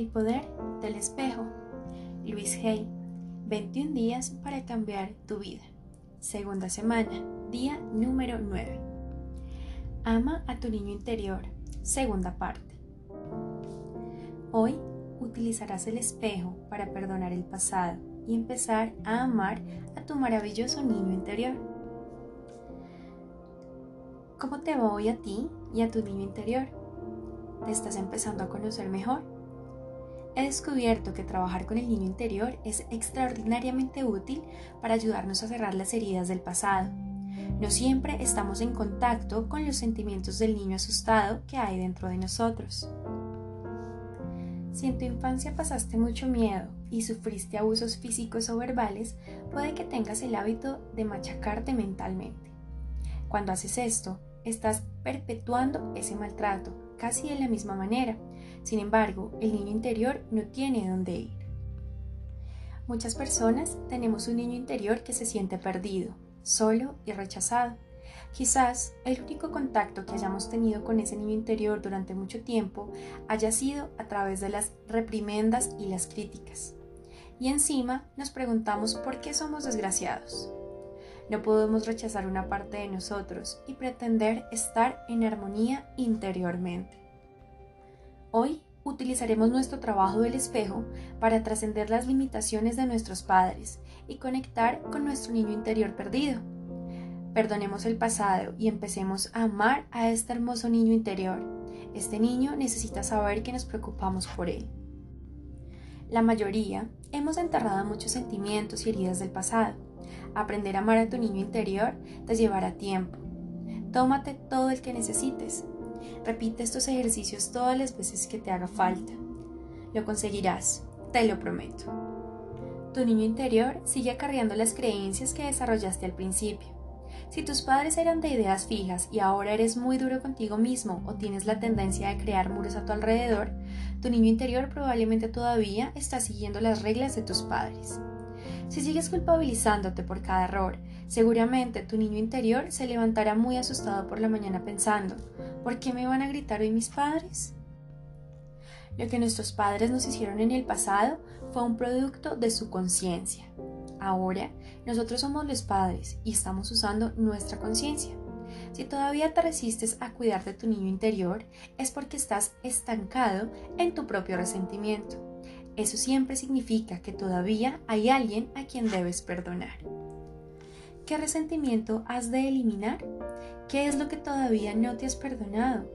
El poder del espejo. Luis Hay. 21 días para cambiar tu vida. Segunda semana, día número 9. Ama a tu niño interior. Segunda parte. Hoy utilizarás el espejo para perdonar el pasado y empezar a amar a tu maravilloso niño interior. ¿Cómo te va hoy a ti y a tu niño interior? ¿Te estás empezando a conocer mejor? He descubierto que trabajar con el niño interior es extraordinariamente útil para ayudarnos a cerrar las heridas del pasado. No siempre estamos en contacto con los sentimientos del niño asustado que hay dentro de nosotros. Si en tu infancia pasaste mucho miedo y sufriste abusos físicos o verbales, puede que tengas el hábito de machacarte mentalmente. Cuando haces esto, estás perpetuando ese maltrato, casi de la misma manera. Sin embargo, el niño interior no tiene dónde ir. Muchas personas tenemos un niño interior que se siente perdido, solo y rechazado. Quizás el único contacto que hayamos tenido con ese niño interior durante mucho tiempo haya sido a través de las reprimendas y las críticas. Y encima nos preguntamos por qué somos desgraciados. No podemos rechazar una parte de nosotros y pretender estar en armonía interiormente. Hoy utilizaremos nuestro trabajo del espejo para trascender las limitaciones de nuestros padres y conectar con nuestro niño interior perdido. Perdonemos el pasado y empecemos a amar a este hermoso niño interior. Este niño necesita saber que nos preocupamos por él. La mayoría hemos enterrado muchos sentimientos y heridas del pasado Aprender a amar a tu niño interior te llevará tiempo. Tómate todo el que necesites. Repite estos ejercicios todas las veces que te haga falta. Lo conseguirás, te lo prometo. Tu niño interior sigue acarreando las creencias que desarrollaste al principio. Si tus padres eran de ideas fijas y ahora eres muy duro contigo mismo o tienes la tendencia de crear muros a tu alrededor, tu niño interior probablemente todavía está siguiendo las reglas de tus padres. Si sigues culpabilizándote por cada error, seguramente tu niño interior se levantará muy asustado por la mañana pensando, ¿por qué me van a gritar hoy mis padres? Lo que nuestros padres nos hicieron en el pasado fue un producto de su conciencia. Ahora, nosotros somos los padres y estamos usando nuestra conciencia. Si todavía te resistes a cuidar de tu niño interior, es porque estás estancado en tu propio resentimiento. Eso siempre significa que todavía hay alguien a quien debes perdonar. ¿Qué resentimiento has de eliminar? ¿Qué es lo que todavía no te has perdonado?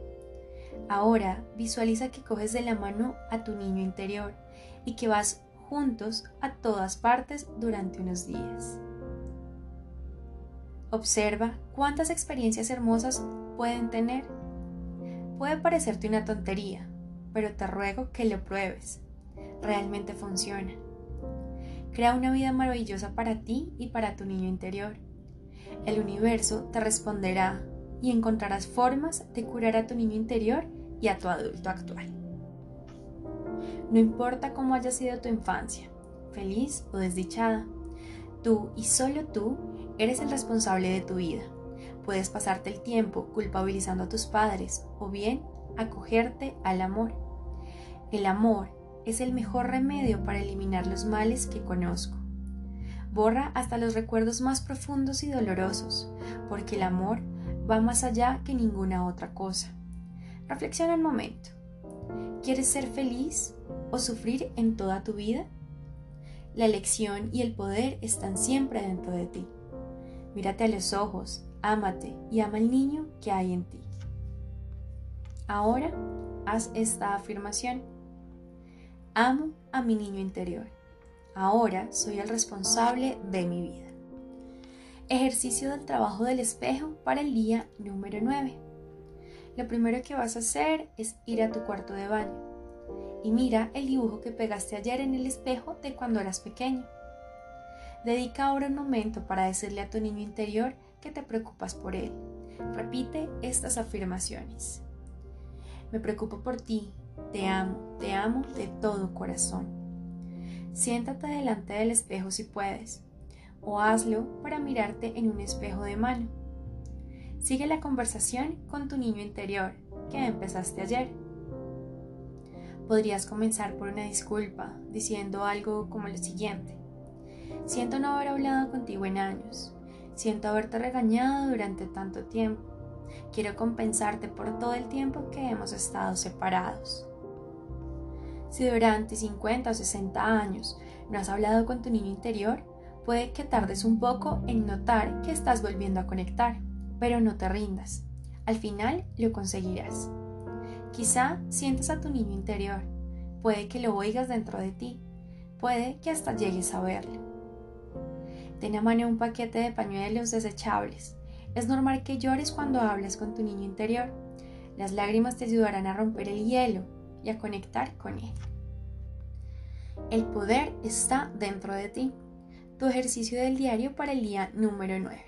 Ahora visualiza que coges de la mano a tu niño interior y que vas juntos a todas partes durante unos días. Observa cuántas experiencias hermosas pueden tener. Puede parecerte una tontería, pero te ruego que lo pruebes realmente funciona. Crea una vida maravillosa para ti y para tu niño interior. El universo te responderá y encontrarás formas de curar a tu niño interior y a tu adulto actual. No importa cómo haya sido tu infancia, feliz o desdichada, tú y solo tú eres el responsable de tu vida. Puedes pasarte el tiempo culpabilizando a tus padres o bien acogerte al amor. El amor es el mejor remedio para eliminar los males que conozco. Borra hasta los recuerdos más profundos y dolorosos, porque el amor va más allá que ninguna otra cosa. Reflexiona un momento. ¿Quieres ser feliz o sufrir en toda tu vida? La elección y el poder están siempre dentro de ti. Mírate a los ojos, ámate y ama al niño que hay en ti. Ahora haz esta afirmación. Amo a mi niño interior. Ahora soy el responsable de mi vida. Ejercicio del trabajo del espejo para el día número 9. Lo primero que vas a hacer es ir a tu cuarto de baño y mira el dibujo que pegaste ayer en el espejo de cuando eras pequeño. Dedica ahora un momento para decirle a tu niño interior que te preocupas por él. Repite estas afirmaciones. Me preocupo por ti, te amo, te amo de todo corazón. Siéntate delante del espejo si puedes, o hazlo para mirarte en un espejo de mano. Sigue la conversación con tu niño interior que empezaste ayer. Podrías comenzar por una disculpa, diciendo algo como lo siguiente. Siento no haber hablado contigo en años. Siento haberte regañado durante tanto tiempo. Quiero compensarte por todo el tiempo que hemos estado separados. Si durante 50 o 60 años no has hablado con tu niño interior, puede que tardes un poco en notar que estás volviendo a conectar, pero no te rindas. Al final lo conseguirás. Quizá sientas a tu niño interior, puede que lo oigas dentro de ti, puede que hasta llegues a verlo. Ten a mano un paquete de pañuelos desechables. Es normal que llores cuando hablas con tu niño interior. Las lágrimas te ayudarán a romper el hielo y a conectar con él. El poder está dentro de ti. Tu ejercicio del diario para el día número 9.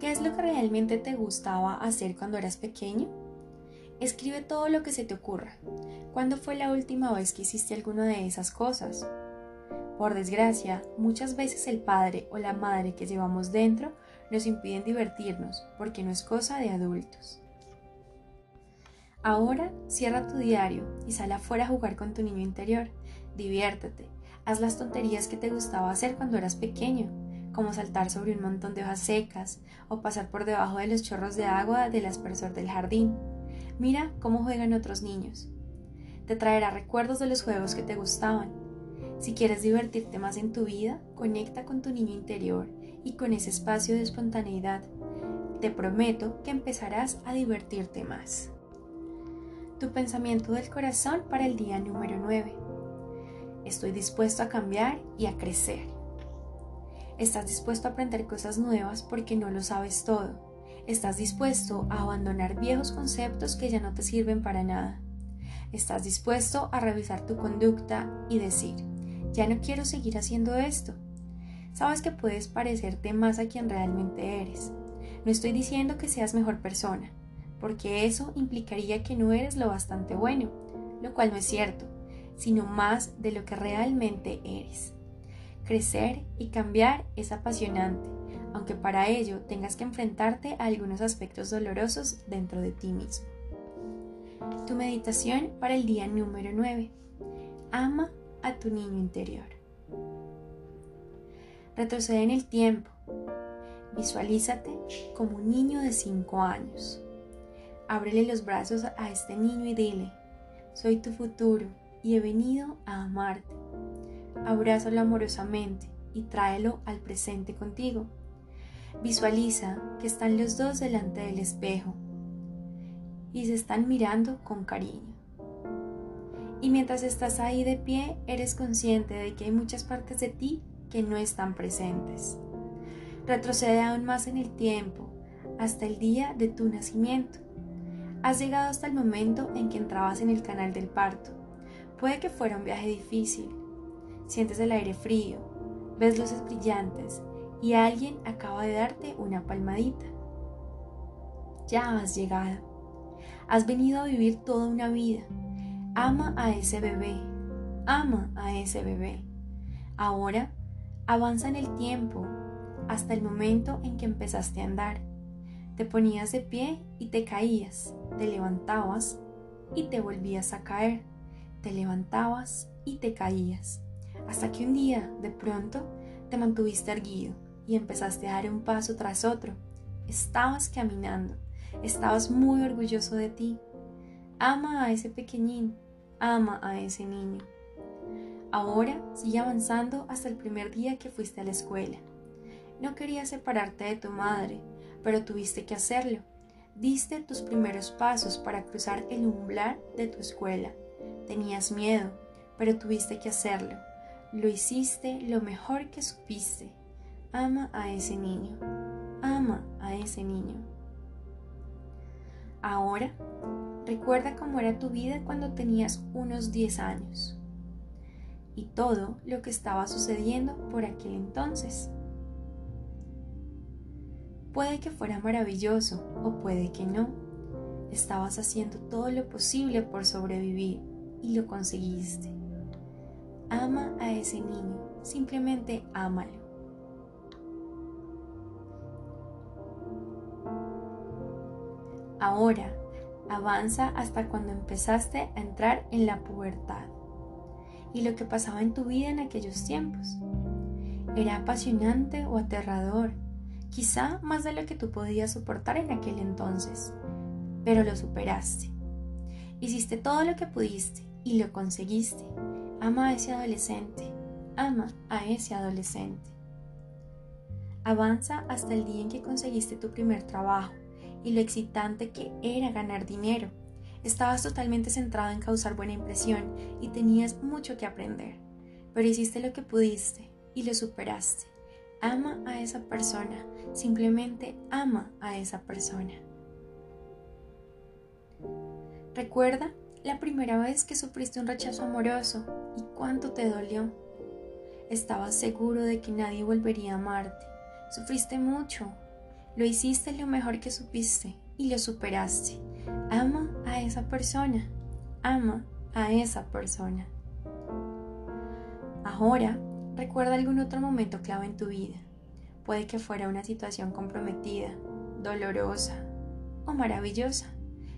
¿Qué es lo que realmente te gustaba hacer cuando eras pequeño? Escribe todo lo que se te ocurra. ¿Cuándo fue la última vez que hiciste alguna de esas cosas? Por desgracia, muchas veces el padre o la madre que llevamos dentro nos impiden divertirnos porque no es cosa de adultos. Ahora cierra tu diario y sal afuera a jugar con tu niño interior. Diviértete. Haz las tonterías que te gustaba hacer cuando eras pequeño, como saltar sobre un montón de hojas secas o pasar por debajo de los chorros de agua del aspersor del jardín. Mira cómo juegan otros niños. Te traerá recuerdos de los juegos que te gustaban. Si quieres divertirte más en tu vida, conecta con tu niño interior y con ese espacio de espontaneidad. Te prometo que empezarás a divertirte más. Tu pensamiento del corazón para el día número 9. Estoy dispuesto a cambiar y a crecer. Estás dispuesto a aprender cosas nuevas porque no lo sabes todo Estás dispuesto a abandonar viejos conceptos que ya no te sirven para nada. Estás dispuesto a revisar tu conducta y decir, ya no quiero seguir haciendo esto. Sabes que puedes parecerte más a quien realmente eres. No estoy diciendo que seas mejor persona, porque eso implicaría que no eres lo bastante bueno, lo cual no es cierto, sino más de lo que realmente eres. Crecer y cambiar es apasionante aunque para ello tengas que enfrentarte a algunos aspectos dolorosos dentro de ti mismo. Tu meditación para el día número 9. Ama a tu niño interior. Retrocede en el tiempo. Visualízate como un niño de 5 años. Ábrele los brazos a este niño y dile, soy tu futuro y he venido a amarte. Abrázalo amorosamente y tráelo al presente contigo Visualiza que están los dos delante del espejo y se están mirando con cariño. Y mientras estás ahí de pie, eres consciente de que hay muchas partes de ti que no están presentes. Retrocede aún más en el tiempo, hasta el día de tu nacimiento. Has llegado hasta el momento en que entrabas en el canal del parto. Puede que fuera un viaje difícil. Sientes el aire frío, ves luces brillantes y alguien acaba de darte una palmadita. Ya has llegado. Has venido a vivir toda una vida. Ama a ese bebé. Ama a ese bebé. Ahora avanza en el tiempo hasta el momento en que empezaste a andar. Te ponías de pie y te caías. Te levantabas y te volvías a caer. Te levantabas y te caías. Hasta que un día, de pronto, te mantuviste erguido y empezaste a dar un paso tras otro. Estabas caminando, estabas muy orgulloso de ti. Ama a ese pequeñín, ama a ese niño. Ahora sigue avanzando hasta el primer día que fuiste a la escuela. No querías separarte de tu madre, pero tuviste que hacerlo. Diste tus primeros pasos para cruzar el umbral de tu escuela. Tenías miedo, pero tuviste que hacerlo. Lo hiciste lo mejor que supiste. Ama a ese niño. Ama a ese niño. Ahora, recuerda cómo era tu vida cuando tenías unos 10 años y todo lo que estaba sucediendo por aquel entonces. Puede que fuera maravilloso o puede que no. Estabas haciendo todo lo posible por sobrevivir y lo conseguiste. Ama a ese niño, simplemente ámalo. Ahora, Avanza hasta cuando empezaste a entrar en la pubertad y lo que pasaba en tu vida en aquellos tiempos. ¿Era apasionante o aterrador? Quizá más de lo que tú podías soportar en aquel entonces, pero lo superaste. Hiciste todo lo que pudiste y lo conseguiste. Ama a ese adolescente, ama a ese adolescente. Avanza hasta el día en que conseguiste tu primer trabajo y lo excitante que era ganar dinero. Estabas totalmente centrado en causar buena impresión y tenías mucho que aprender, pero hiciste lo que pudiste y lo superaste. Ama a esa persona, simplemente ama a esa persona. Recuerda la primera vez que sufriste un rechazo amoroso y cuánto te dolió. Estabas seguro de que nadie volvería a amarte. Sufriste mucho. Lo hiciste lo mejor que supiste y lo superaste. Ama a esa persona. Ama a esa persona. Ahora Recuerda algún otro momento clave en tu vida. Puede que fuera una situación comprometida, dolorosa o maravillosa.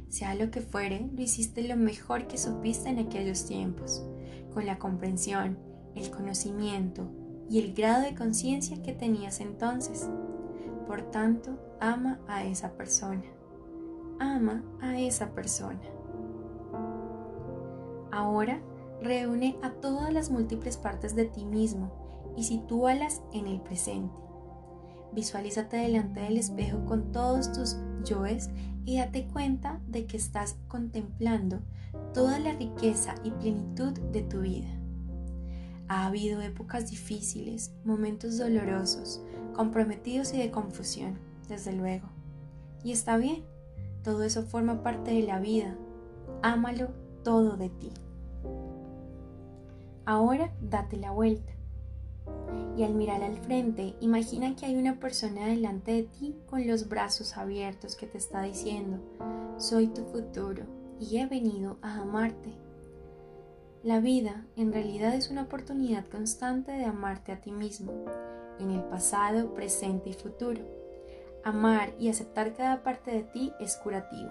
Sea lo que fuere, lo hiciste lo mejor que supiste en aquellos tiempos, con la comprensión, el conocimiento y el grado de conciencia que tenías entonces. Por tanto, ama a esa persona. Ama a esa persona. Ahora reúne a todas las múltiples partes de ti mismo y sitúalas en el presente. Visualízate delante del espejo con todos tus yoes y date cuenta de que estás contemplando toda la riqueza y plenitud de tu vida. Ha habido épocas difíciles, momentos dolorosos, comprometidos y de confusión, desde luego. Y está bien, todo eso forma parte de la vida. Ámalo todo de ti. Ahora date la vuelta. Y al mirar al frente, imagina que hay una persona delante de ti con los brazos abiertos que te está diciendo, soy tu futuro y he venido a amarte. La vida en realidad es una oportunidad constante de amarte a ti mismo, en el pasado, presente y futuro. Amar y aceptar cada parte de ti es curativo.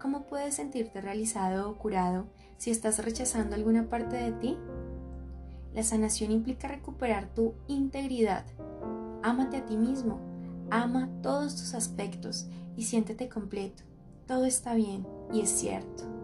¿Cómo puedes sentirte realizado o curado si estás rechazando alguna parte de ti? La sanación implica recuperar tu integridad. Ámate a ti mismo, ama todos tus aspectos y siéntete completo. Todo está bien y es cierto.